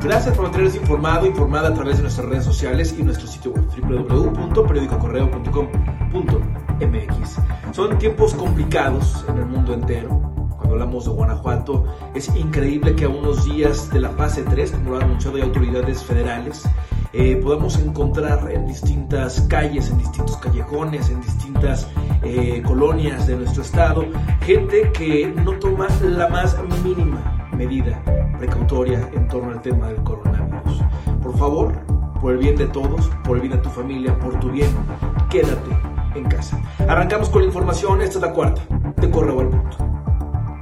Gracias por mantenernos informado, informada a través de nuestras redes sociales y nuestro sitio web www.periodicocorreo.com.mx. Son tiempos complicados en el mundo entero. Cuando hablamos de Guanajuato, es increíble que a unos días de la fase 3, como lo han anunciado ya autoridades federales, eh, podamos encontrar en distintas calles, en distintos callejones, en distintas eh, colonias de nuestro estado, gente que no toma la más mínima medida precautoria en torno al tema del coronavirus. Por favor, por el bien de todos, por el bien de tu familia, por tu bien, quédate en casa. Arrancamos con la información, esta es la cuarta, de Correo al Punto.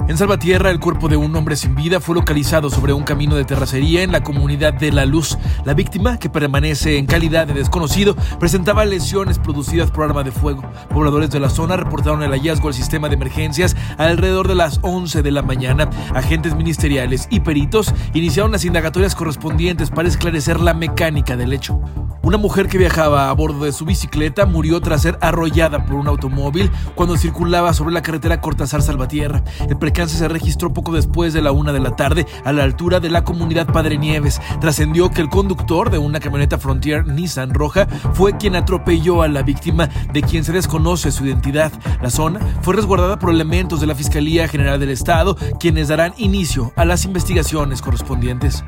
En Salvatierra, el cuerpo de un hombre sin vida fue localizado sobre un camino de terracería en la comunidad de La Luz. La víctima, que permanece en calidad de desconocido, presentaba lesiones producidas por arma de fuego. Pobladores de la zona reportaron el hallazgo al sistema de emergencias alrededor de las 11 de la mañana. Agentes ministeriales y peritos iniciaron las indagatorias correspondientes para esclarecer la mecánica del hecho. Una mujer que viajaba a bordo de su bicicleta murió tras ser arrollada por un automóvil cuando circulaba sobre la carretera Cortázar Salvatierra. El percance se registró poco después de la una de la tarde a la altura de la comunidad Padre Nieves. Trascendió que el conductor de una camioneta Frontier Nissan roja fue quien atropelló a la víctima, de quien se desconoce su identidad. La zona fue resguardada por elementos de la Fiscalía General del Estado, quienes darán inicio a las investigaciones correspondientes.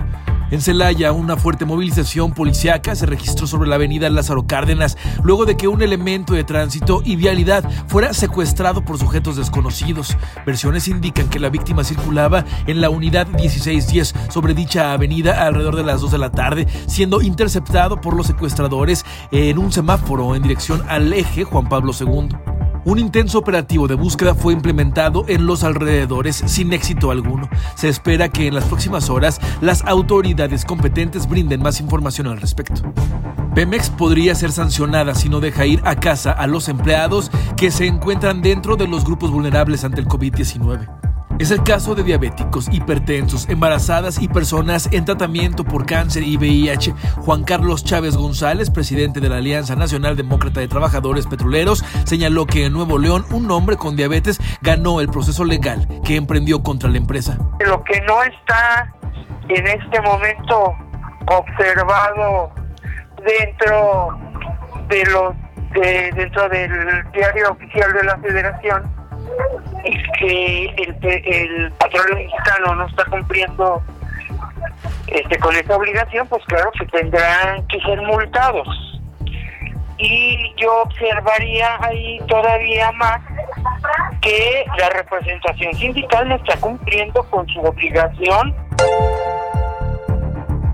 En Celaya, una fuerte movilización policiaca se registró sobre la avenida Lázaro Cárdenas luego de que un elemento de tránsito y vialidad fuera secuestrado por sujetos desconocidos. Versiones indican que la víctima circulaba en la unidad 1610 sobre dicha avenida alrededor de las 2 de la tarde, siendo interceptado por los secuestradores en un semáforo en dirección al eje Juan Pablo II. Un intenso operativo de búsqueda fue implementado en los alrededores sin éxito alguno. Se espera que en las próximas horas las autoridades competentes brinden más información al respecto. Pemex podría ser sancionada si no deja ir a casa a los empleados que se encuentran dentro de los grupos vulnerables ante el COVID-19. Es el caso de diabéticos, hipertensos, embarazadas y personas en tratamiento por cáncer y VIH. Juan Carlos Chávez González, presidente de la Alianza Nacional Demócrata de Trabajadores Petroleros, señaló que en Nuevo León un hombre con diabetes ganó el proceso legal que emprendió contra la empresa. Lo que no está en este momento observado dentro de los dentro del diario oficial de la Federación es que el, el patrón mexicano no está cumpliendo este con esa obligación, pues claro que tendrán que ser multados. Y yo observaría ahí todavía más que la representación sindical no está cumpliendo con su obligación.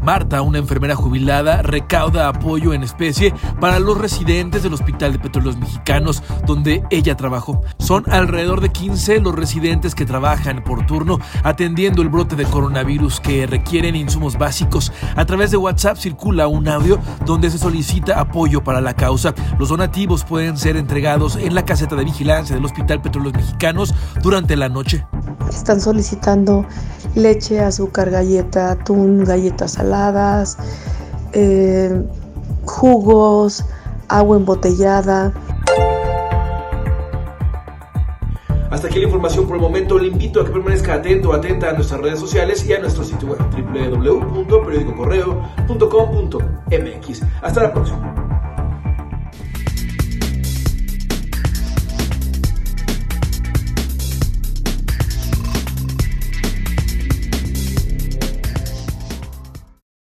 Marta, una enfermera jubilada, recauda apoyo en especie para los residentes del Hospital de Petróleos Mexicanos, donde ella trabajó. Son alrededor de 15 los residentes que trabajan por turno atendiendo el brote de coronavirus que requieren insumos básicos. A través de WhatsApp circula un audio donde se solicita apoyo para la causa. Los donativos pueden ser entregados en la caseta de vigilancia del Hospital Petróleos Mexicanos durante la noche. Están solicitando leche, azúcar, galleta, atún, galletas saladas, eh, jugos, agua embotellada. Hasta aquí la información por el momento. Le invito a que permanezca atento atenta a nuestras redes sociales y a nuestro sitio web www.periodicocorreo.com.mx. Hasta la próxima.